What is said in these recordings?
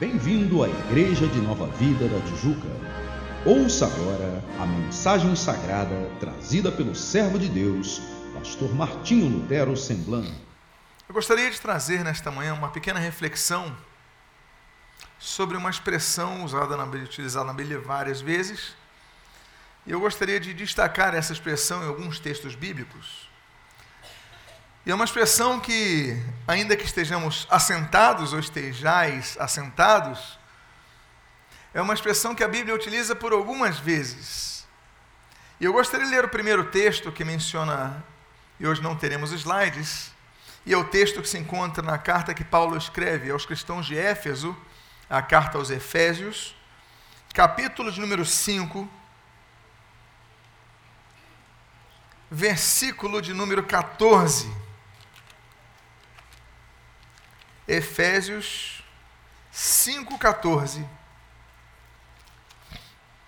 Bem-vindo à Igreja de Nova Vida da Tijuca. Ouça agora a mensagem sagrada trazida pelo servo de Deus, pastor Martinho Lutero Semblan. Eu gostaria de trazer nesta manhã uma pequena reflexão sobre uma expressão usada na utilizada na Bíblia várias vezes. E eu gostaria de destacar essa expressão em alguns textos bíblicos. E é uma expressão que, ainda que estejamos assentados ou estejais assentados, é uma expressão que a Bíblia utiliza por algumas vezes. E eu gostaria de ler o primeiro texto que menciona, e hoje não teremos slides, e é o texto que se encontra na carta que Paulo escreve aos cristãos de Éfeso, a carta aos Efésios, capítulo de número 5, versículo de número 14. Efésios 5,14.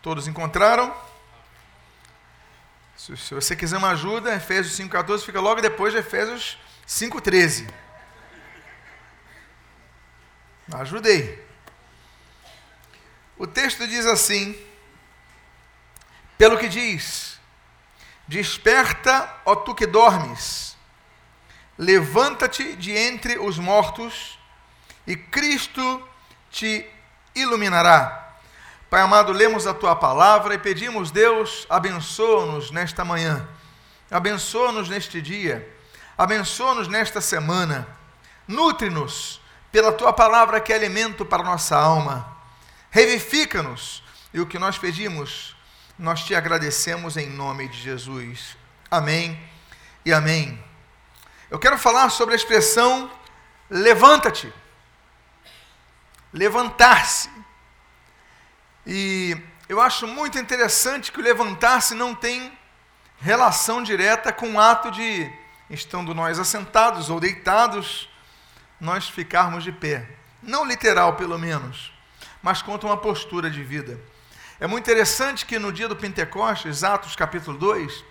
Todos encontraram? Se, se, você quiser uma ajuda, Efésios 5,14 fica logo depois de Efésios 5,13. Ajudei. O texto diz assim: pelo que diz, desperta, ó tu que dormes Levanta-te de entre os mortos e Cristo te iluminará. Pai amado, lemos a tua palavra e pedimos, Deus, abençoa-nos nesta manhã, abençoa-nos neste dia, abençoa-nos nesta semana, nutre-nos pela tua palavra que é alimento para nossa alma, revifica-nos e o que nós pedimos, nós te agradecemos em nome de Jesus. Amém e amém. Eu quero falar sobre a expressão levanta-te. Levantar-se. E eu acho muito interessante que o levantar-se não tem relação direta com o ato de, estando nós assentados ou deitados, nós ficarmos de pé. Não literal, pelo menos, mas conta uma postura de vida. É muito interessante que no dia do Pentecostes, Atos capítulo 2,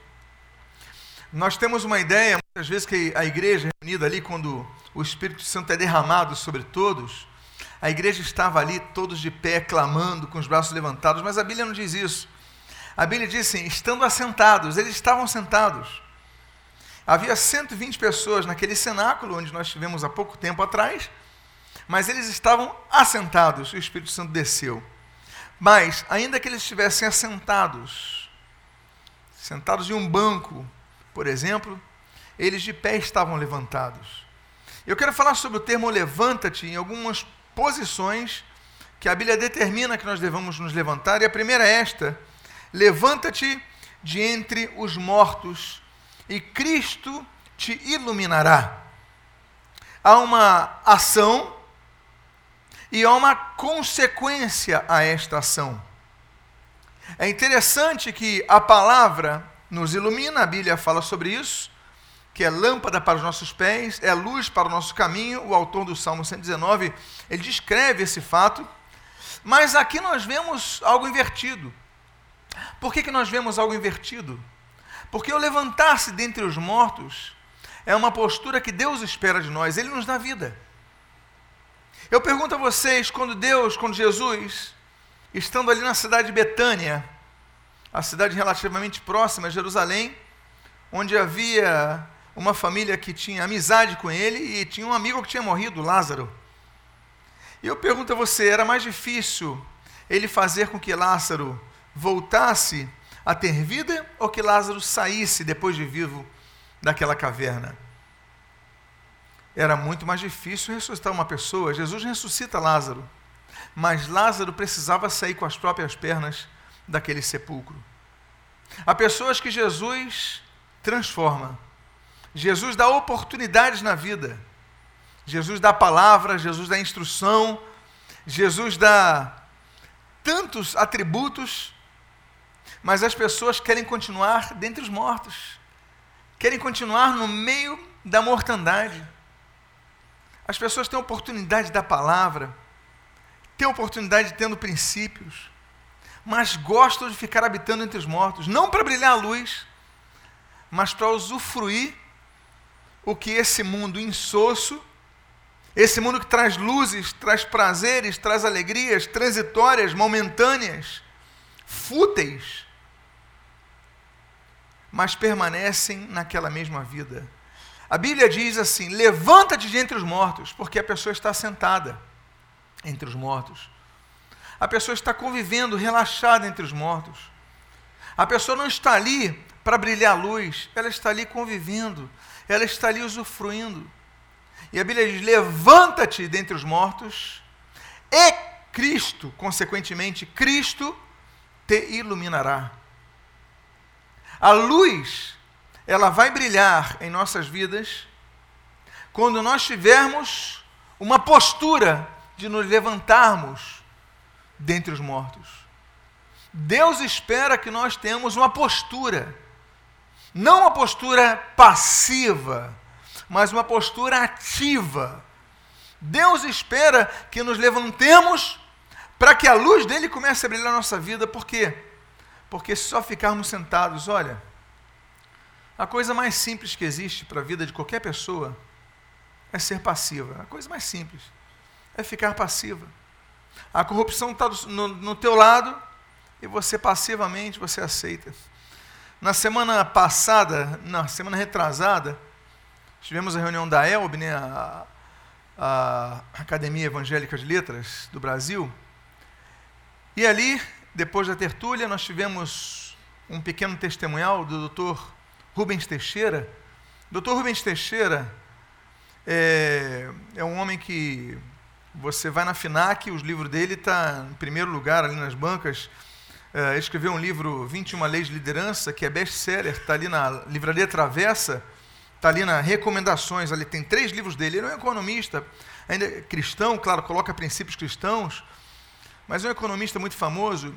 nós temos uma ideia, muitas vezes, que a igreja é reunida ali, quando o Espírito Santo é derramado sobre todos, a igreja estava ali, todos de pé, clamando, com os braços levantados, mas a Bíblia não diz isso. A Bíblia diz assim: estando assentados, eles estavam sentados. Havia 120 pessoas naquele cenáculo, onde nós estivemos há pouco tempo atrás, mas eles estavam assentados e o Espírito Santo desceu. Mas, ainda que eles estivessem assentados, sentados em um banco, por exemplo, eles de pé estavam levantados. Eu quero falar sobre o termo levanta-te em algumas posições que a Bíblia determina que nós devamos nos levantar, e a primeira é esta: levanta-te de entre os mortos, e Cristo te iluminará. Há uma ação e há uma consequência a esta ação. É interessante que a palavra nos ilumina, a Bíblia fala sobre isso, que é lâmpada para os nossos pés, é luz para o nosso caminho. O autor do Salmo 119, ele descreve esse fato, mas aqui nós vemos algo invertido. Por que, que nós vemos algo invertido? Porque o levantar-se dentre os mortos é uma postura que Deus espera de nós, Ele nos dá vida. Eu pergunto a vocês, quando Deus, quando Jesus, estando ali na cidade de Betânia, a cidade relativamente próxima a Jerusalém, onde havia uma família que tinha amizade com ele e tinha um amigo que tinha morrido, Lázaro. E eu pergunto a você: era mais difícil ele fazer com que Lázaro voltasse a ter vida ou que Lázaro saísse depois de vivo daquela caverna? Era muito mais difícil ressuscitar uma pessoa. Jesus ressuscita Lázaro, mas Lázaro precisava sair com as próprias pernas daquele sepulcro. Há pessoas que Jesus transforma. Jesus dá oportunidades na vida. Jesus dá palavra, Jesus dá instrução, Jesus dá tantos atributos, mas as pessoas querem continuar dentre os mortos, querem continuar no meio da mortandade. As pessoas têm oportunidade da palavra, têm oportunidade de tendo princípios, mas gostam de ficar habitando entre os mortos, não para brilhar a luz, mas para usufruir o que esse mundo insosso Esse mundo que traz luzes, traz prazeres, traz alegrias transitórias, momentâneas, fúteis, mas permanecem naquela mesma vida. A Bíblia diz assim: levanta-te de entre os mortos, porque a pessoa está sentada entre os mortos. A pessoa está convivendo, relaxada entre os mortos. A pessoa não está ali para brilhar a luz, ela está ali convivendo, ela está ali usufruindo. E a Bíblia diz: levanta-te dentre os mortos, e Cristo, consequentemente, Cristo te iluminará. A luz, ela vai brilhar em nossas vidas quando nós tivermos uma postura de nos levantarmos dentre os mortos. Deus espera que nós tenhamos uma postura, não uma postura passiva, mas uma postura ativa. Deus espera que nos levantemos para que a luz dele comece a brilhar na nossa vida, por quê? Porque se só ficarmos sentados, olha, a coisa mais simples que existe para a vida de qualquer pessoa é ser passiva. A coisa mais simples é ficar passiva. A corrupção está no, no teu lado e você passivamente você aceita. Na semana passada, na semana retrasada, tivemos a reunião da ELB, né, a, a Academia Evangélica de Letras do Brasil, e ali, depois da tertúlia, nós tivemos um pequeno testemunhal do Dr. Rubens Teixeira. Dr. Rubens Teixeira é, é um homem que você vai na FINAC, os livros dele estão tá em primeiro lugar ali nas bancas. É, escreveu um livro, 21 Leis de Liderança, que é best-seller, está ali na Livraria Travessa, está ali nas recomendações, ali tem três livros dele. Ele é um economista, ainda é cristão, claro, coloca princípios cristãos, mas é um economista muito famoso,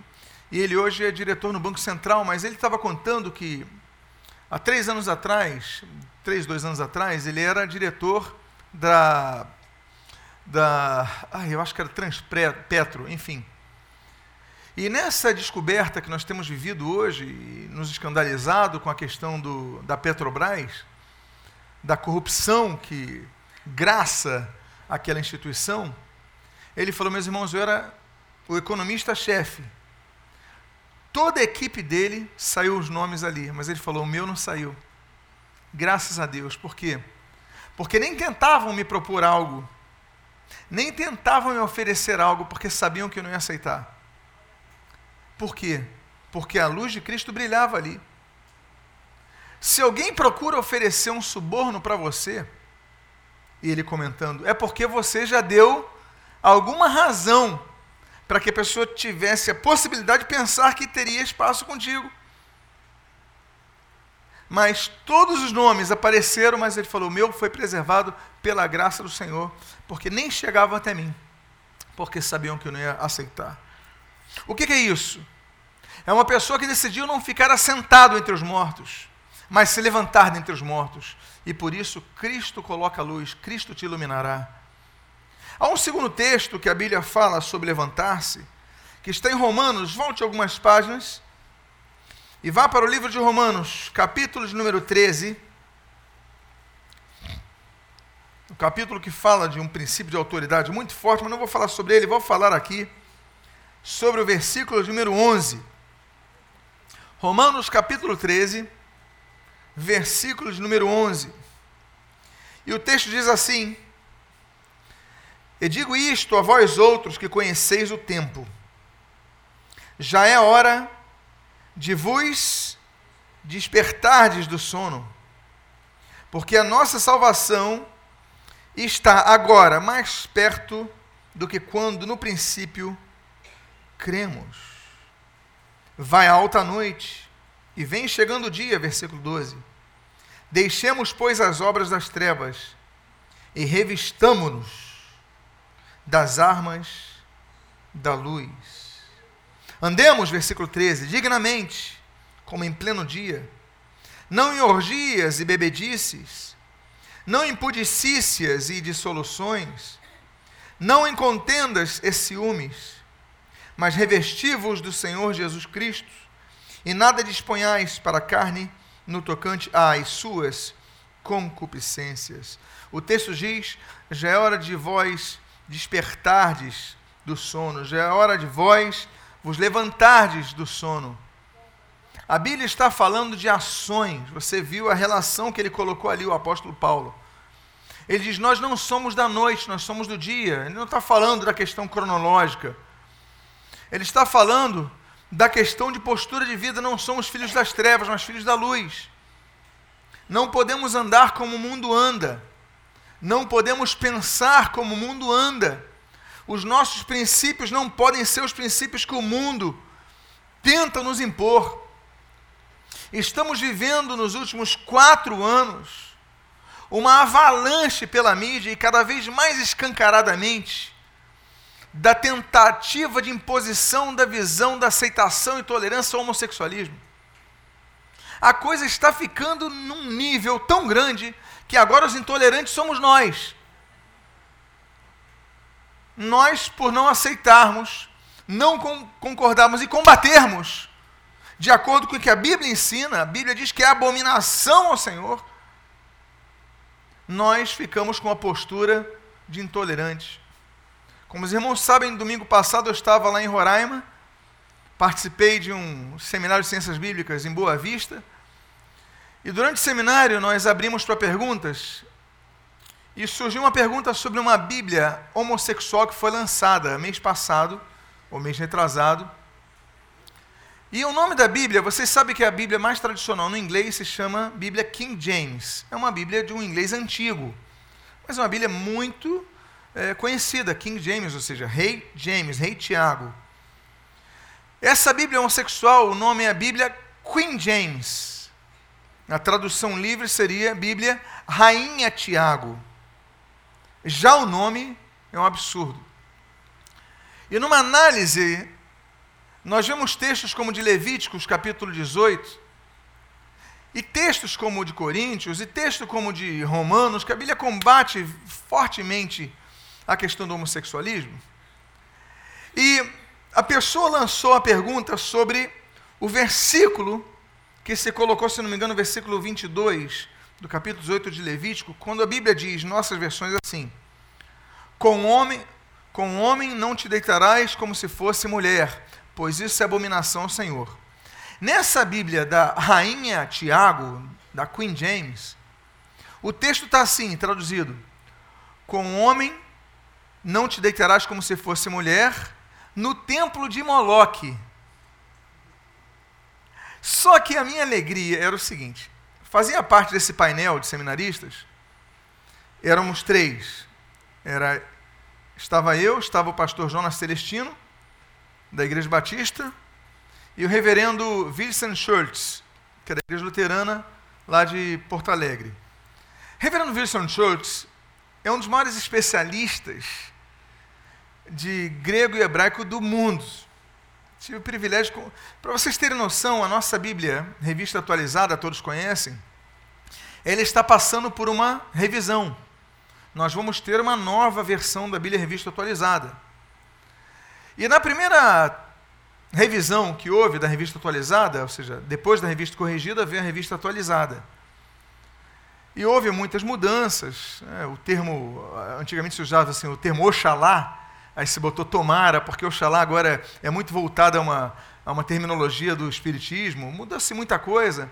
e ele hoje é diretor no Banco Central, mas ele estava contando que há três anos atrás, três, dois anos atrás, ele era diretor da da. Ah, eu acho que era Transpetro, enfim. E nessa descoberta que nós temos vivido hoje, e nos escandalizado com a questão do, da Petrobras, da corrupção que graça aquela instituição, ele falou: meus irmãos, eu era o economista-chefe. Toda a equipe dele saiu os nomes ali, mas ele falou: o meu não saiu. Graças a Deus. Por quê? Porque nem tentavam me propor algo nem tentavam me oferecer algo porque sabiam que eu não ia aceitar. Por quê? Porque a luz de Cristo brilhava ali. Se alguém procura oferecer um suborno para você, e ele comentando, é porque você já deu alguma razão para que a pessoa tivesse a possibilidade de pensar que teria espaço contigo. Mas todos os nomes apareceram, mas ele falou: o meu foi preservado pela graça do Senhor, porque nem chegavam até mim, porque sabiam que eu não ia aceitar. O que, que é isso? É uma pessoa que decidiu não ficar assentado entre os mortos, mas se levantar dentre os mortos. E por isso Cristo coloca a luz, Cristo te iluminará. Há um segundo texto que a Bíblia fala sobre levantar-se, que está em Romanos, volte algumas páginas, e vá para o livro de Romanos, capítulo de número 13. Um capítulo que fala de um princípio de autoridade muito forte, mas não vou falar sobre ele, vou falar aqui sobre o versículo de número 11. Romanos capítulo 13, versículo de número 11. E o texto diz assim: E digo isto a vós outros que conheceis o tempo. Já é hora de vos despertardes do sono, porque a nossa salvação está agora mais perto do que quando no princípio cremos. Vai alta a noite e vem chegando o dia, versículo 12. Deixemos, pois, as obras das trevas e revistamo-nos das armas da luz. Andemos, versículo 13, dignamente, como em pleno dia, não em orgias e bebedices, não em pudicícias e dissoluções, não em contendas e ciúmes, mas revesti-vos do Senhor Jesus Cristo, e nada disponhais para a carne no tocante às suas concupiscências. O texto diz: já é hora de vós despertardes do sono, já é hora de vós vos levantardes do sono. A Bíblia está falando de ações. Você viu a relação que ele colocou ali, o apóstolo Paulo. Ele diz: Nós não somos da noite, nós somos do dia. Ele não está falando da questão cronológica. Ele está falando da questão de postura de vida. Não somos filhos das trevas, mas filhos da luz. Não podemos andar como o mundo anda. Não podemos pensar como o mundo anda. Os nossos princípios não podem ser os princípios que o mundo tenta nos impor. Estamos vivendo nos últimos quatro anos uma avalanche pela mídia e cada vez mais escancaradamente da tentativa de imposição da visão da aceitação e tolerância ao homossexualismo. A coisa está ficando num nível tão grande que agora os intolerantes somos nós. Nós, por não aceitarmos, não concordarmos e combatermos de acordo com o que a Bíblia ensina, a Bíblia diz que é abominação ao Senhor, nós ficamos com a postura de intolerantes. Como os irmãos sabem, domingo passado eu estava lá em Roraima, participei de um seminário de ciências bíblicas em Boa Vista, e durante o seminário nós abrimos para perguntas, e surgiu uma pergunta sobre uma Bíblia homossexual que foi lançada mês passado, ou mês retrasado, e o nome da Bíblia, vocês sabem que a Bíblia mais tradicional no inglês se chama Bíblia King James. É uma Bíblia de um inglês antigo, mas é uma Bíblia muito é, conhecida, King James, ou seja, Rei James, Rei Tiago. Essa Bíblia homossexual, o nome é a Bíblia Queen James. A tradução livre seria Bíblia Rainha Tiago. Já o nome é um absurdo. E numa análise nós vemos textos como de Levíticos, capítulo 18, e textos como o de Coríntios, e texto como o de Romanos, que a Bíblia combate fortemente a questão do homossexualismo. E a pessoa lançou a pergunta sobre o versículo que se colocou, se não me engano, no versículo 22 do capítulo 18 de Levítico, quando a Bíblia diz, nossas versões assim: Com homem, com homem não te deitarás como se fosse mulher, pois isso é abominação ao Senhor. Nessa Bíblia da Rainha Tiago, da Queen James, o texto está assim, traduzido: Com homem não te deitarás como se fosse mulher, no templo de Moloque. Só que a minha alegria era o seguinte: fazia parte desse painel de seminaristas, éramos três. Era, estava eu, estava o pastor Jonas Celestino, da Igreja Batista, e o reverendo Vincent Schultz, que é da Igreja Luterana, lá de Porto Alegre. Reverendo Vincent Schultz é um dos maiores especialistas de grego e hebraico do mundo. Tive o privilégio. Para vocês terem noção, a nossa Bíblia, revista atualizada, todos conhecem, ela está passando por uma revisão. Nós vamos ter uma nova versão da Bíblia Revista Atualizada. E na primeira revisão que houve da revista atualizada, ou seja, depois da revista corrigida, veio a revista atualizada. E houve muitas mudanças. Né? O termo, antigamente se usava assim, o termo Oxalá, aí se botou tomara, porque Oxalá agora é muito voltado a uma, a uma terminologia do Espiritismo. Muda-se muita coisa.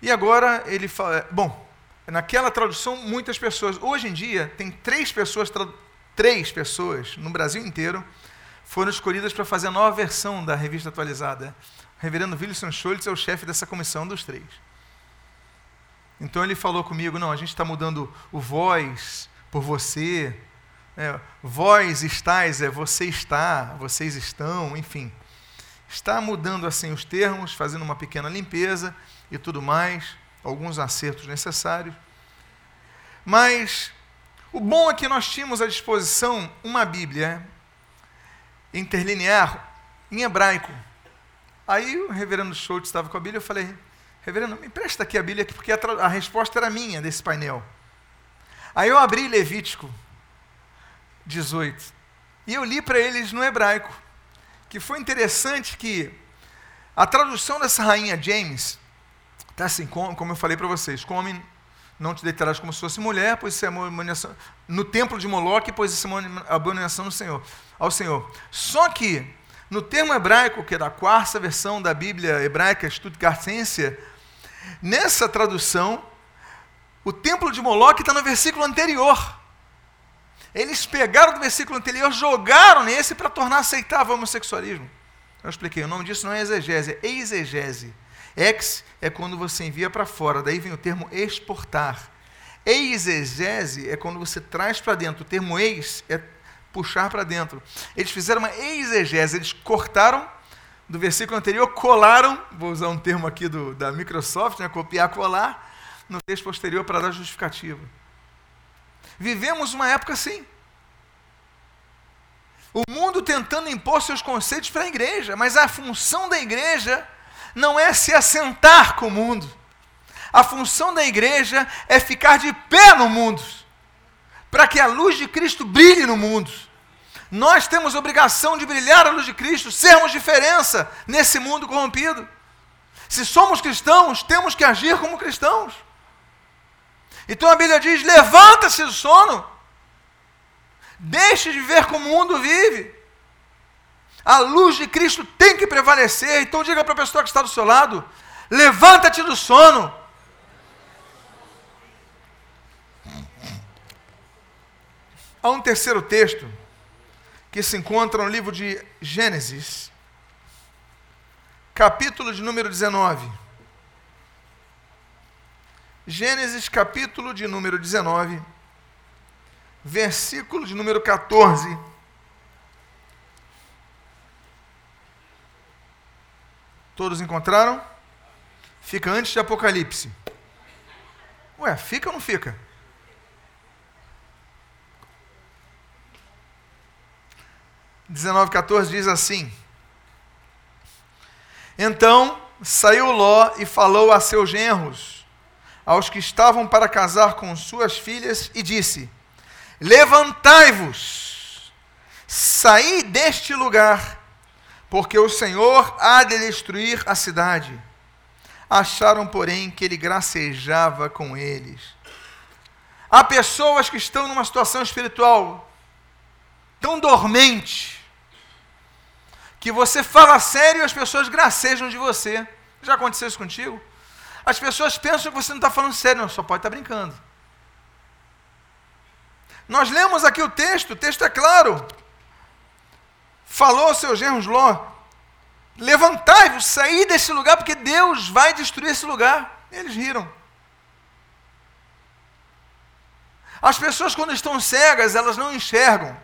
E agora ele fala. Bom, naquela tradução, muitas pessoas. Hoje em dia, tem três pessoas três pessoas no Brasil inteiro foram escolhidas para fazer a nova versão da revista atualizada. O reverendo Wilson Schultz é o chefe dessa comissão dos três. Então ele falou comigo: não, a gente está mudando o voz por você. É, vós estáis, é você está, vocês estão, enfim. Está mudando assim os termos, fazendo uma pequena limpeza e tudo mais, alguns acertos necessários. Mas o bom é que nós tínhamos à disposição uma Bíblia interlinear em hebraico. Aí o reverendo Schultz estava com a Bíblia, eu falei, reverendo, me presta aqui a Bíblia, porque a, a resposta era minha desse painel. Aí eu abri Levítico 18 e eu li para eles no hebraico, que foi interessante que a tradução dessa rainha James está assim, como, como eu falei para vocês, com homem Não te deitarás como se fosse mulher, pois isso é abominação. No templo de Moloque, pois isso é abominação do Senhor, ao Senhor. Só que, no termo hebraico, que é da quarta versão da Bíblia hebraica, Stuttgartense, nessa tradução, o templo de Moloque está no versículo anterior. Eles pegaram do versículo anterior, jogaram nesse para tornar aceitável o homossexualismo. Eu expliquei, o nome disso não é exegese, é exegese. Ex é quando você envia para fora, daí vem o termo exportar. Exegese é quando você traz para dentro. O termo ex é puxar para dentro. Eles fizeram uma exegese, eles cortaram do versículo anterior, colaram, vou usar um termo aqui do, da Microsoft, né, copiar, colar, no texto posterior para dar justificativa. Vivemos uma época assim. O mundo tentando impor seus conceitos para a igreja, mas a função da igreja não é se assentar com o mundo. A função da igreja é ficar de pé no mundo, para que a luz de Cristo brilhe no mundo. Nós temos obrigação de brilhar a luz de Cristo, sermos diferença nesse mundo corrompido. Se somos cristãos, temos que agir como cristãos. Então a Bíblia diz: levanta-se do sono, deixe de ver como o mundo vive. A luz de Cristo tem que prevalecer. Então diga para a pessoa que está do seu lado: levanta-te do sono. Há um terceiro texto que se encontra no livro de Gênesis, capítulo de número 19. Gênesis, capítulo de número 19, versículo de número 14 Todos encontraram? Fica antes de Apocalipse. Ué, fica ou não fica? Dezenove, 14 diz assim: Então saiu Ló e falou a seus genros, aos que estavam para casar com suas filhas, e disse: Levantai-vos, saí deste lugar porque o Senhor há de destruir a cidade. Acharam, porém, que ele gracejava com eles. Há pessoas que estão numa situação espiritual tão dormente, que você fala sério e as pessoas gracejam de você. Já aconteceu isso contigo? As pessoas pensam que você não está falando sério, não, só pode estar tá brincando. Nós lemos aqui o texto, o texto é claro falou aos seus genros Ló: Levantai-vos, saí desse lugar, porque Deus vai destruir esse lugar. Eles riram. As pessoas, quando estão cegas, elas não enxergam.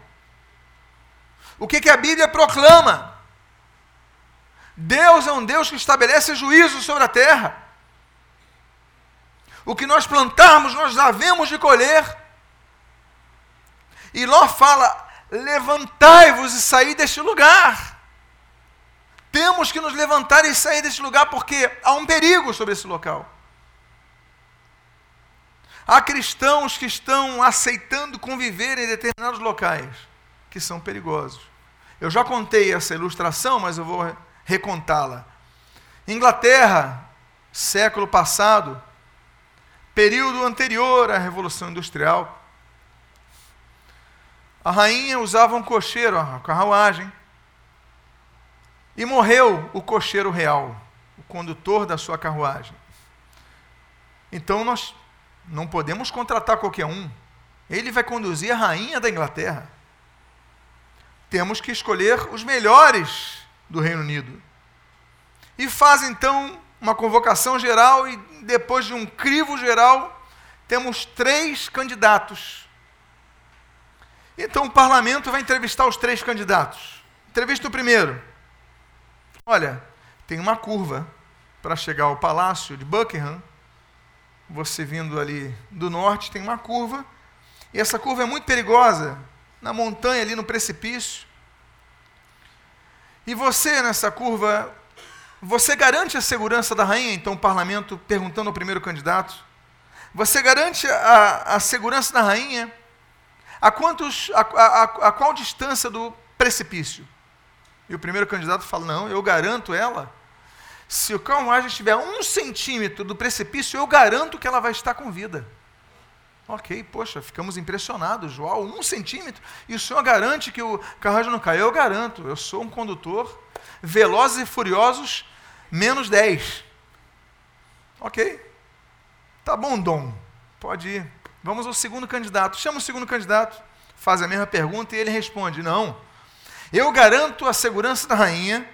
O que, que a Bíblia proclama? Deus é um Deus que estabelece juízo sobre a terra. O que nós plantarmos, nós havemos de colher. E Ló fala: levantai-vos e saí deste lugar. Temos que nos levantar e sair deste lugar porque há um perigo sobre esse local. Há cristãos que estão aceitando conviver em determinados locais que são perigosos. Eu já contei essa ilustração, mas eu vou recontá-la. Inglaterra, século passado, período anterior à Revolução Industrial, a rainha usava um cocheiro, a carruagem. E morreu o cocheiro real, o condutor da sua carruagem. Então nós não podemos contratar qualquer um. Ele vai conduzir a rainha da Inglaterra. Temos que escolher os melhores do Reino Unido. E faz então uma convocação geral e depois de um crivo geral, temos três candidatos então o parlamento vai entrevistar os três candidatos. Entrevista o primeiro. Olha, tem uma curva para chegar ao palácio de Buckingham. Você vindo ali do norte, tem uma curva. E essa curva é muito perigosa, na montanha, ali no precipício. E você, nessa curva, você garante a segurança da rainha? Então o parlamento perguntando ao primeiro candidato. Você garante a, a segurança da rainha? A, quantos, a, a, a qual distância do precipício? E o primeiro candidato fala: Não, eu garanto ela. Se o carruagem estiver a um centímetro do precipício, eu garanto que ela vai estar com vida. Ok, poxa, ficamos impressionados. João, um centímetro. E o senhor garante que o carruagem não cai? Eu garanto. Eu sou um condutor. Velozes e furiosos, menos 10. Ok. Tá bom, Dom. Pode ir. Vamos ao segundo candidato. Chama o segundo candidato, faz a mesma pergunta e ele responde: Não. Eu garanto a segurança da rainha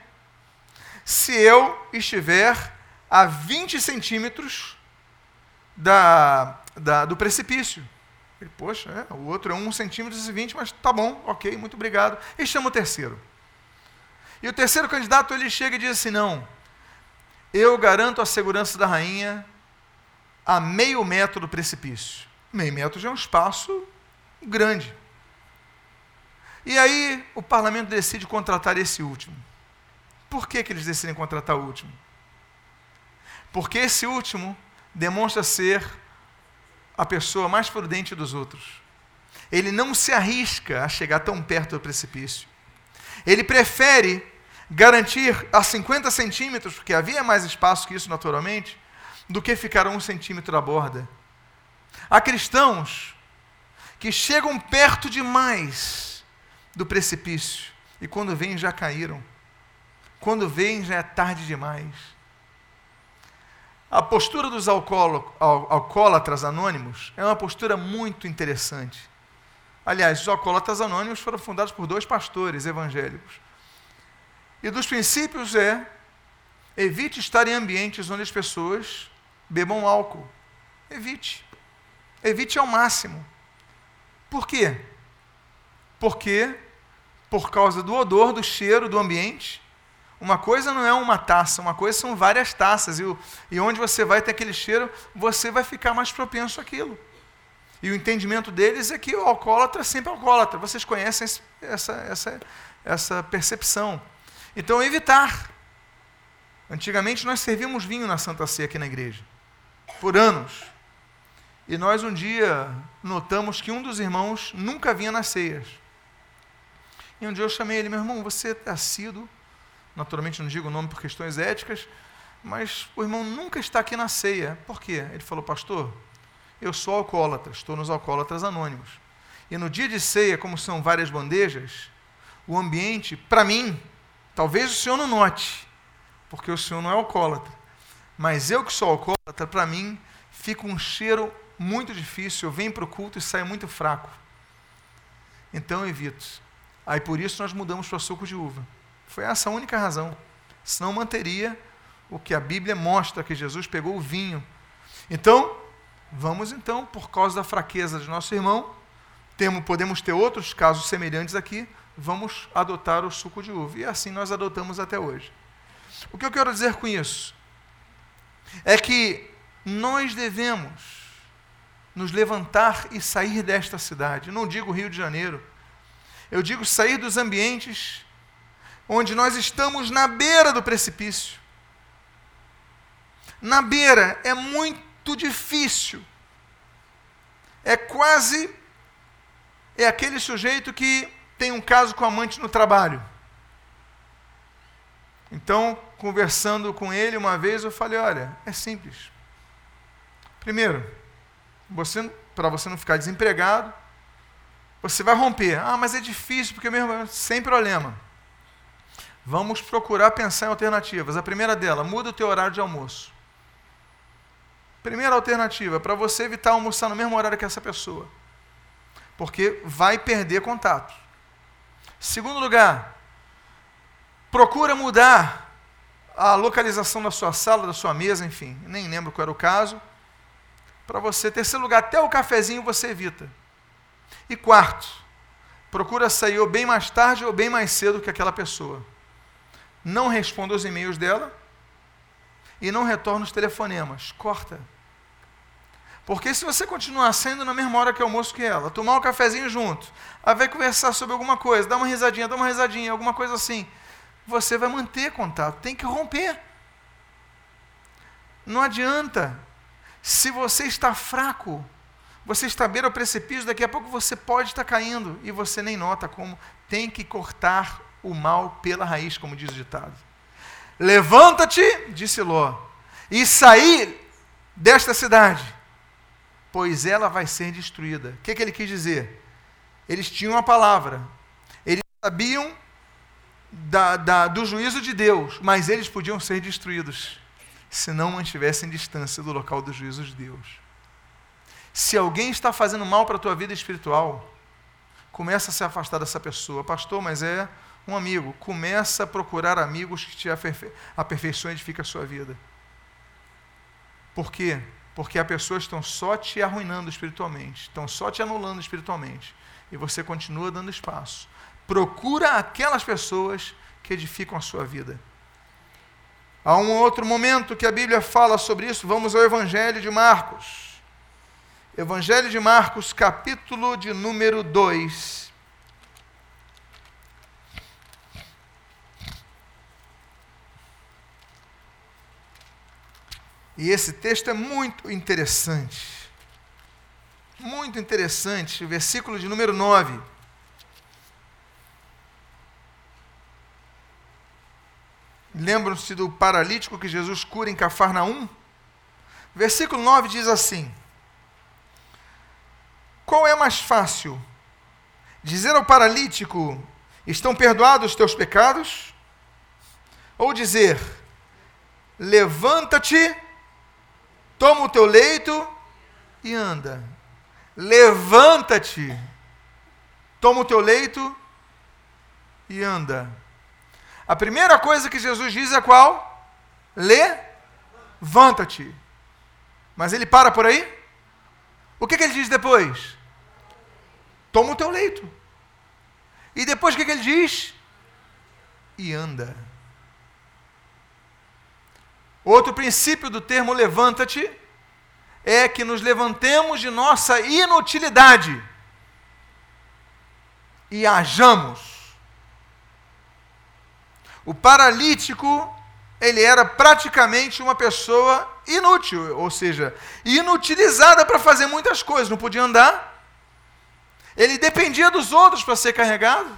se eu estiver a 20 centímetros da, da, do precipício. Ele, poxa, é, o outro é 1 centímetro e 20, mas tá bom, ok, muito obrigado. E chama o terceiro. E o terceiro candidato ele chega e diz assim: não, eu garanto a segurança da rainha a meio metro do precipício. Meio metro já é um espaço grande. E aí o parlamento decide contratar esse último. Por que, que eles decidem contratar o último? Porque esse último demonstra ser a pessoa mais prudente dos outros. Ele não se arrisca a chegar tão perto do precipício. Ele prefere garantir a 50 centímetros, porque havia mais espaço que isso naturalmente, do que ficar a um centímetro da borda. Há cristãos que chegam perto demais do precipício e quando vêm já caíram. Quando vêm já é tarde demais. A postura dos alcoólatras anônimos é uma postura muito interessante. Aliás, os alcoólatras anônimos foram fundados por dois pastores evangélicos. E dos princípios é: evite estar em ambientes onde as pessoas bebam álcool. Evite. Evite ao máximo. Por quê? Porque, por causa do odor, do cheiro do ambiente, uma coisa não é uma taça, uma coisa são várias taças. E, e onde você vai ter aquele cheiro, você vai ficar mais propenso àquilo. E o entendimento deles é que o alcoólatra é sempre alcoólatra. Vocês conhecem essa, essa, essa percepção. Então, evitar. Antigamente nós servíamos vinho na Santa Ceia aqui na igreja, por anos. E nós um dia notamos que um dos irmãos nunca vinha nas ceias. E um dia eu chamei ele, meu irmão, você é assíduo naturalmente não digo o nome por questões éticas, mas o irmão nunca está aqui na ceia. Por quê? Ele falou, pastor, eu sou alcoólatra, estou nos alcoólatras anônimos. E no dia de ceia, como são várias bandejas, o ambiente, para mim, talvez o senhor não note, porque o senhor não é alcoólatra, mas eu que sou alcoólatra, para mim, fica um cheiro muito difícil. Eu venho para o culto e saio muito fraco. Então eu evito. Aí por isso nós mudamos para suco de uva. Foi essa a única razão. Senão manteria o que a Bíblia mostra que Jesus pegou o vinho. Então, vamos então, por causa da fraqueza de nosso irmão, temos, podemos ter outros casos semelhantes aqui, vamos adotar o suco de uva. E assim nós adotamos até hoje. O que eu quero dizer com isso? É que nós devemos nos levantar e sair desta cidade. Não digo Rio de Janeiro. Eu digo sair dos ambientes onde nós estamos na beira do precipício. Na beira é muito difícil. É quase é aquele sujeito que tem um caso com amante no trabalho. Então, conversando com ele uma vez, eu falei: olha, é simples. Primeiro, você, para você não ficar desempregado, você vai romper. Ah, mas é difícil, porque mesmo sem problema. Vamos procurar pensar em alternativas. A primeira dela, muda o teu horário de almoço. Primeira alternativa, para você evitar almoçar no mesmo horário que essa pessoa. Porque vai perder contato. Segundo lugar, procura mudar a localização da sua sala, da sua mesa, enfim, nem lembro qual era o caso. Para você, terceiro lugar, até o cafezinho você evita. E quarto, procura sair ou bem mais tarde ou bem mais cedo que aquela pessoa não responda aos e-mails dela e não retorna os telefonemas. Corta. Porque se você continuar saindo na mesma hora que o almoço que ela, tomar um cafezinho junto, aí vai conversar sobre alguma coisa, dar uma risadinha, dar uma risadinha, alguma coisa assim, você vai manter contato, tem que romper. Não adianta. Se você está fraco, você está beira ao precipício, daqui a pouco você pode estar caindo e você nem nota como tem que cortar o mal pela raiz, como diz o ditado. Levanta-te, disse Ló, e saí desta cidade, pois ela vai ser destruída. O que, que ele quis dizer? Eles tinham a palavra, eles sabiam da, da, do juízo de Deus, mas eles podiam ser destruídos se não mantivessem distância do local do juízo de Deus. Se alguém está fazendo mal para a tua vida espiritual, começa a se afastar dessa pessoa. Pastor, mas é um amigo. Começa a procurar amigos que te aperfei aperfeiçoem e edificam a sua vida. Por quê? Porque as pessoas estão só te arruinando espiritualmente, estão só te anulando espiritualmente. E você continua dando espaço. Procura aquelas pessoas que edificam a sua vida. Há um outro momento que a Bíblia fala sobre isso. Vamos ao Evangelho de Marcos. Evangelho de Marcos, capítulo de número 2. E esse texto é muito interessante. Muito interessante. Versículo de número 9. Lembram-se do paralítico que Jesus cura em Cafarnaum? Versículo 9 diz assim: Qual é mais fácil? Dizer ao paralítico: Estão perdoados os teus pecados? Ou dizer: Levanta-te, toma o teu leito e anda. Levanta-te, toma o teu leito e anda. A primeira coisa que Jesus diz é qual? Levanta-te. Mas ele para por aí? O que, que ele diz depois? Toma o teu leito. E depois o que, que ele diz? E anda. Outro princípio do termo levanta-te é que nos levantemos de nossa inutilidade e hajamos o paralítico, ele era praticamente uma pessoa inútil, ou seja, inutilizada para fazer muitas coisas, não podia andar. Ele dependia dos outros para ser carregado.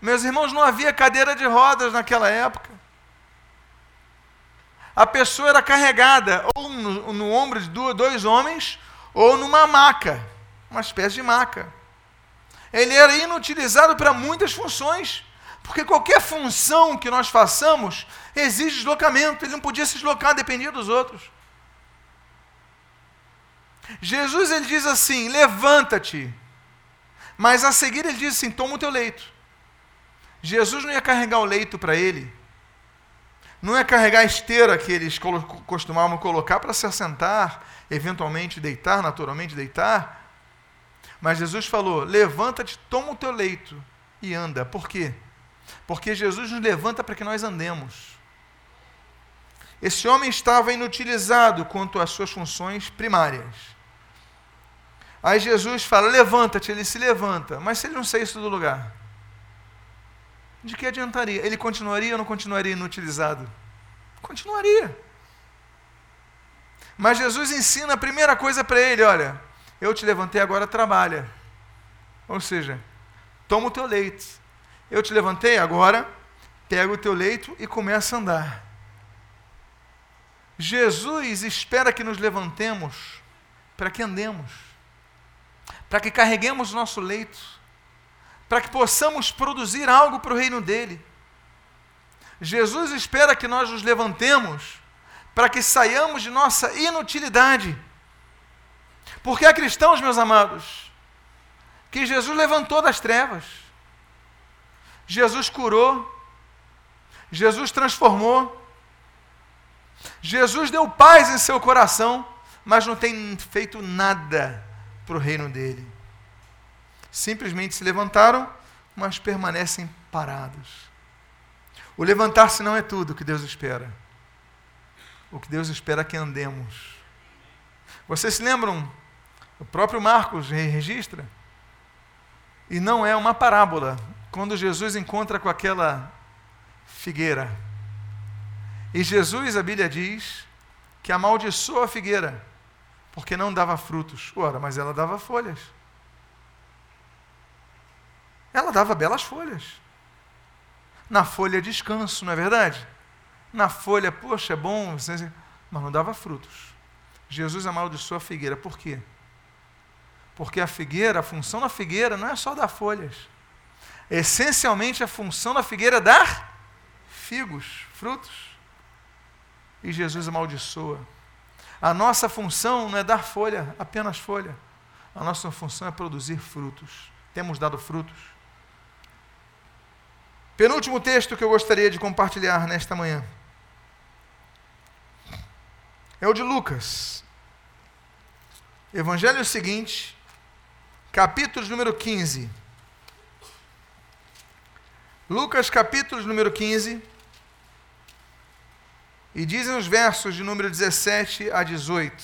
Meus irmãos, não havia cadeira de rodas naquela época. A pessoa era carregada ou no, no ombro de dois homens ou numa maca, uma espécie de maca. Ele era inutilizado para muitas funções. Porque qualquer função que nós façamos exige deslocamento. Ele não podia se deslocar, dependia dos outros. Jesus ele diz assim: levanta-te. Mas a seguir ele diz assim: toma o teu leito. Jesus não ia carregar o leito para ele. Não ia carregar a esteira que eles costumavam colocar para se assentar, eventualmente deitar, naturalmente deitar. Mas Jesus falou: levanta-te, toma o teu leito e anda. Por quê? Porque Jesus nos levanta para que nós andemos. Esse homem estava inutilizado quanto às suas funções primárias. Aí Jesus fala: levanta-te, ele se levanta. Mas se ele não saísse do lugar, de que adiantaria? Ele continuaria ou não continuaria inutilizado? Continuaria. Mas Jesus ensina a primeira coisa para ele: olha, eu te levantei, agora trabalha. Ou seja, toma o teu leite. Eu te levantei, agora pega o teu leito e começa a andar. Jesus espera que nos levantemos para que andemos, para que carreguemos nosso leito, para que possamos produzir algo para o reino dele. Jesus espera que nós nos levantemos para que saiamos de nossa inutilidade. Porque há cristãos, meus amados, que Jesus levantou das trevas. Jesus curou, Jesus transformou, Jesus deu paz em seu coração, mas não tem feito nada para o reino dele. Simplesmente se levantaram, mas permanecem parados. O levantar-se não é tudo que Deus espera. O que Deus espera é que andemos. Vocês se lembram? O próprio Marcos registra. E não é uma parábola, quando Jesus encontra com aquela figueira. E Jesus, a Bíblia diz, que amaldiçoou a figueira, porque não dava frutos. Ora, mas ela dava folhas. Ela dava belas folhas. Na folha descanso, não é verdade? Na folha, poxa, é bom, mas não dava frutos. Jesus amaldiçoou a figueira. Por quê? Porque a figueira, a função da figueira não é só dar folhas. Essencialmente a função da figueira é dar figos, frutos. E Jesus amaldiçoa. A nossa função não é dar folha, apenas folha. A nossa função é produzir frutos. Temos dado frutos. Penúltimo texto que eu gostaria de compartilhar nesta manhã é o de Lucas. Evangelho seguinte, capítulo número 15. Lucas, capítulo número 15. E dizem os versos de número 17 a 18.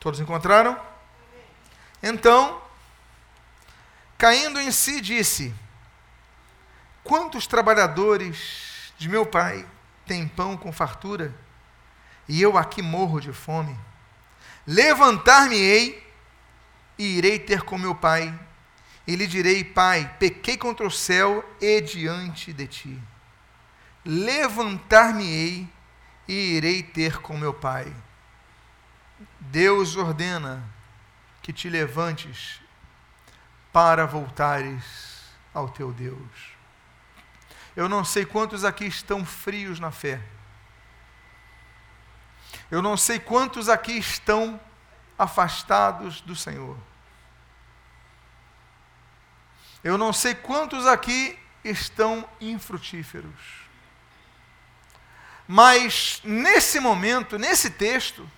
Todos encontraram? Então, caindo em si, disse: Quantos trabalhadores de meu pai têm pão com fartura, e eu aqui morro de fome? Levantar-me-ei e irei ter com meu pai, e lhe direi: Pai, pequei contra o céu e diante de ti. Levantar-me-ei e irei ter com meu pai. Deus ordena que te levantes para voltares ao teu Deus. Eu não sei quantos aqui estão frios na fé. Eu não sei quantos aqui estão afastados do Senhor. Eu não sei quantos aqui estão infrutíferos. Mas nesse momento, nesse texto,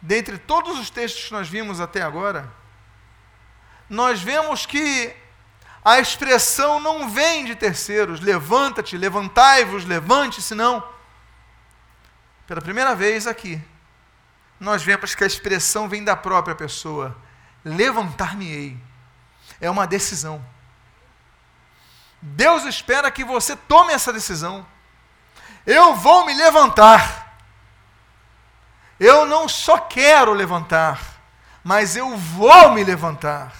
dentre todos os textos que nós vimos até agora, nós vemos que a expressão não vem de terceiros, levanta-te, levantai-vos, levante-se, não. Pela primeira vez aqui, nós vemos que a expressão vem da própria pessoa. Levantar-me-ei. É uma decisão. Deus espera que você tome essa decisão. Eu vou me levantar. Eu não só quero levantar, mas eu vou me levantar.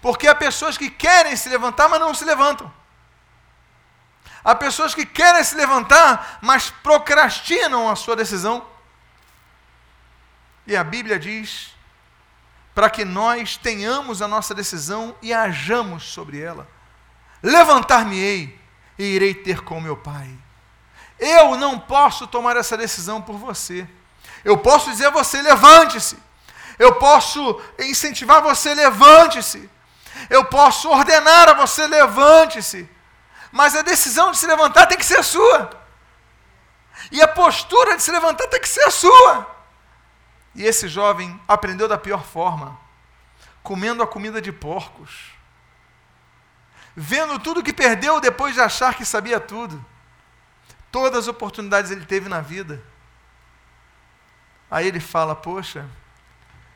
Porque há pessoas que querem se levantar, mas não se levantam. Há pessoas que querem se levantar, mas procrastinam a sua decisão. E a Bíblia diz para que nós tenhamos a nossa decisão e hajamos sobre ela. Levantar-me-ei e irei ter com meu Pai. Eu não posso tomar essa decisão por você. Eu posso dizer a você: levante-se. Eu posso incentivar você: levante-se. Eu posso ordenar a você: levante-se. Mas a decisão de se levantar tem que ser sua. E a postura de se levantar tem que ser sua. E esse jovem aprendeu da pior forma, comendo a comida de porcos, vendo tudo que perdeu depois de achar que sabia tudo. Todas as oportunidades ele teve na vida. Aí ele fala: Poxa,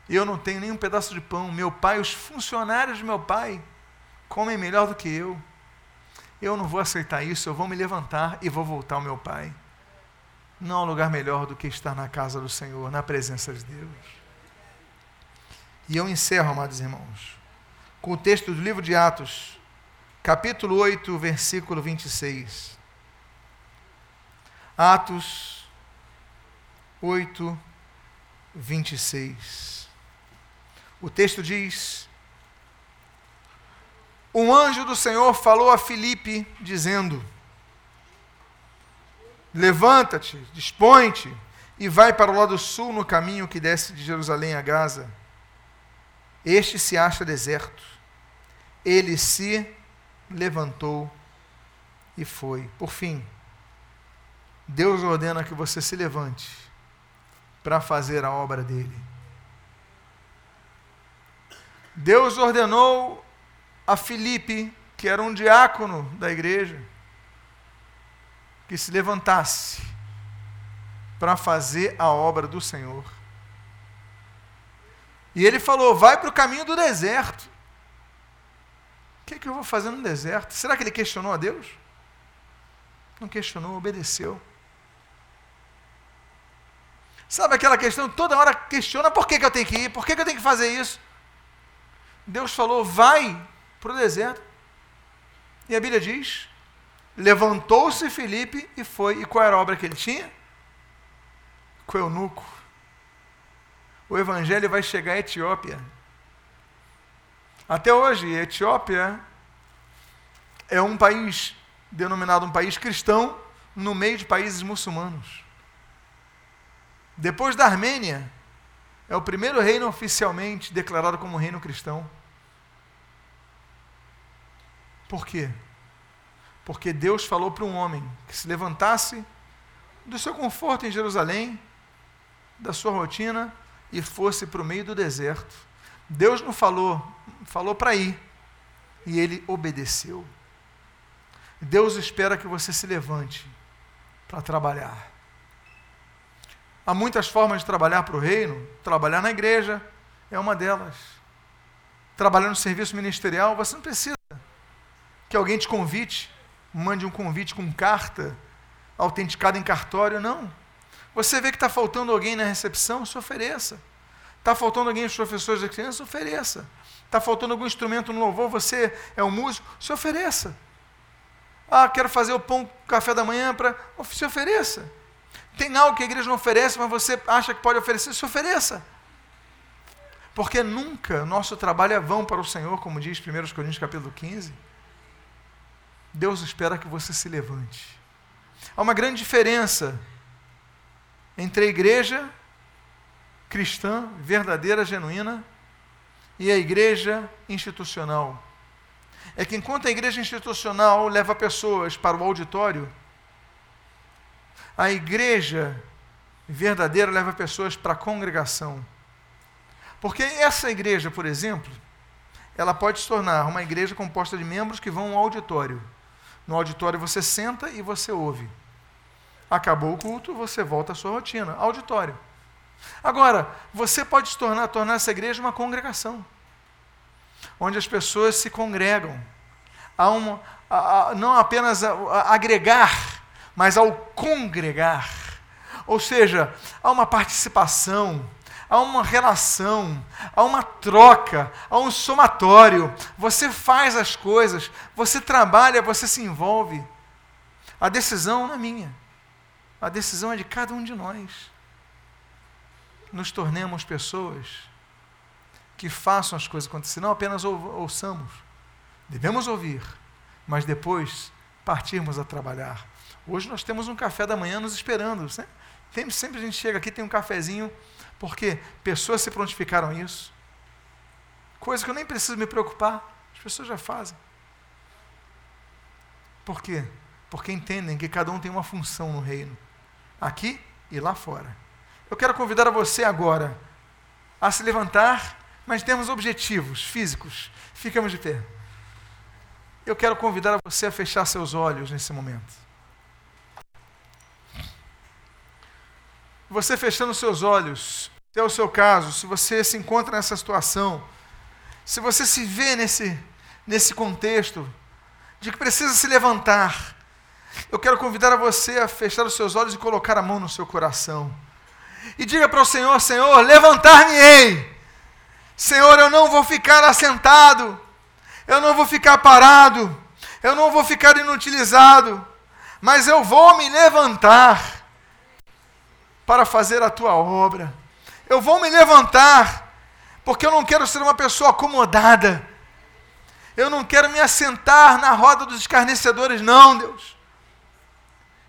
eu não tenho nem um pedaço de pão. Meu pai, os funcionários de meu pai, comem melhor do que eu. Eu não vou aceitar isso, eu vou me levantar e vou voltar ao meu pai. Não há lugar melhor do que estar na casa do Senhor, na presença de Deus. E eu encerro, amados irmãos, com o texto do livro de Atos, capítulo 8, versículo 26. Atos 8, 26. O texto diz: Um anjo do Senhor falou a Filipe, dizendo: Levanta-te, dispõe-te e vai para o lado sul no caminho que desce de Jerusalém a Gaza. Este se acha deserto. Ele se levantou e foi. Por fim, Deus ordena que você se levante para fazer a obra dele. Deus ordenou a Filipe, que era um diácono da igreja, que se levantasse para fazer a obra do Senhor. E ele falou: vai para o caminho do deserto. O que, é que eu vou fazer no deserto? Será que ele questionou a Deus? Não questionou, obedeceu. Sabe aquela questão, toda hora questiona por que, que eu tenho que ir, por que, que eu tenho que fazer isso? Deus falou, vai para o deserto. E a Bíblia diz Levantou-se Felipe e foi. E qual era a obra que ele tinha? Com o eunuco. O evangelho vai chegar à Etiópia. Até hoje, a Etiópia é um país denominado um país cristão no meio de países muçulmanos. Depois da Armênia, é o primeiro reino oficialmente declarado como reino cristão. Por quê? Porque Deus falou para um homem que se levantasse do seu conforto em Jerusalém, da sua rotina, e fosse para o meio do deserto. Deus não falou, falou para ir. E ele obedeceu. Deus espera que você se levante para trabalhar. Há muitas formas de trabalhar para o reino. Trabalhar na igreja é uma delas. Trabalhar no serviço ministerial, você não precisa que alguém te convite, mande um convite com carta autenticada em cartório, não. Você vê que está faltando alguém na recepção, se ofereça. Está faltando alguém os professores da criança, ofereça. Está faltando algum instrumento no louvor, você é um músico, se ofereça. Ah, quero fazer o pão, café da manhã para. Se ofereça. Tem algo que a igreja não oferece, mas você acha que pode oferecer, se ofereça. Porque nunca nosso trabalho é vão para o Senhor, como diz 1 Coríntios capítulo 15. Deus espera que você se levante. Há uma grande diferença entre a igreja cristã, verdadeira, genuína, e a igreja institucional. É que enquanto a igreja institucional leva pessoas para o auditório, a igreja verdadeira leva pessoas para a congregação. Porque essa igreja, por exemplo, ela pode se tornar uma igreja composta de membros que vão ao auditório. No auditório você senta e você ouve. Acabou o culto, você volta à sua rotina. Auditório. Agora, você pode se tornar, tornar essa igreja uma congregação, onde as pessoas se congregam. Há uma, não apenas a, agregar, mas ao congregar. Ou seja, há uma participação, há uma relação, há uma troca, há um somatório. Você faz as coisas, você trabalha, você se envolve. A decisão não é minha. A decisão é de cada um de nós. Nos tornemos pessoas que façam as coisas acontecer, não apenas ouçamos. Devemos ouvir, mas depois partirmos a trabalhar. Hoje nós temos um café da manhã nos esperando. Né? Sempre, sempre a gente chega aqui tem um cafezinho porque pessoas se prontificaram isso. Coisa que eu nem preciso me preocupar, as pessoas já fazem. Por quê? Porque entendem que cada um tem uma função no reino, aqui e lá fora. Eu quero convidar você agora a se levantar, mas temos objetivos físicos. Ficamos de pé. Eu quero convidar você a fechar seus olhos nesse momento. Você fechando seus olhos, se é o seu caso, se você se encontra nessa situação, se você se vê nesse, nesse contexto de que precisa se levantar, eu quero convidar a você a fechar os seus olhos e colocar a mão no seu coração. E diga para o Senhor: Senhor, levantar-me-ei. Senhor, eu não vou ficar assentado, eu não vou ficar parado, eu não vou ficar inutilizado, mas eu vou me levantar para fazer a tua obra. Eu vou me levantar, porque eu não quero ser uma pessoa acomodada. Eu não quero me assentar na roda dos escarnecedores, não, Deus.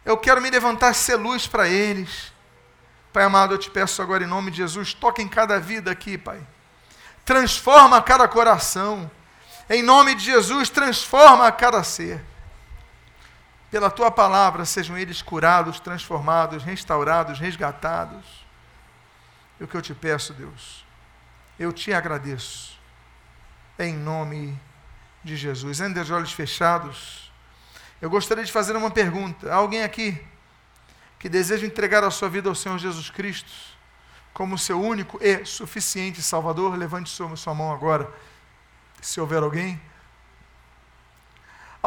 Eu quero me levantar e ser luz para eles. Pai amado, eu te peço agora em nome de Jesus, toque em cada vida aqui, Pai. Transforma cada coração. Em nome de Jesus, transforma cada ser pela tua palavra sejam eles curados, transformados, restaurados, resgatados. E o que eu te peço, Deus, eu te agradeço, em nome de Jesus. Ainda de olhos fechados, eu gostaria de fazer uma pergunta. Há alguém aqui que deseja entregar a sua vida ao Senhor Jesus Cristo como seu único e suficiente Salvador? Levante sua mão agora, se houver alguém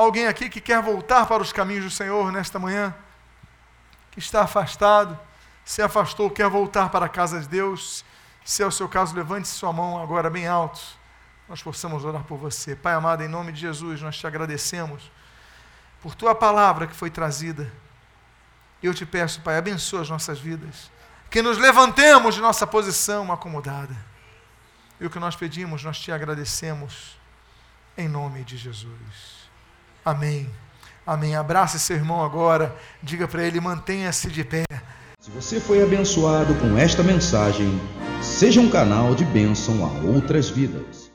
alguém aqui que quer voltar para os caminhos do Senhor nesta manhã? Que está afastado, se afastou, quer voltar para a casa de Deus? Se é o seu caso, levante sua mão agora bem alto. Nós possamos orar por você. Pai amado, em nome de Jesus, nós te agradecemos por tua palavra que foi trazida. Eu te peço, Pai, abençoa as nossas vidas. Que nos levantemos de nossa posição acomodada. E o que nós pedimos, nós te agradecemos. Em nome de Jesus. Amém. Amém. Abrace seu irmão agora. Diga para ele: mantenha-se de pé. Se você foi abençoado com esta mensagem, seja um canal de bênção a outras vidas.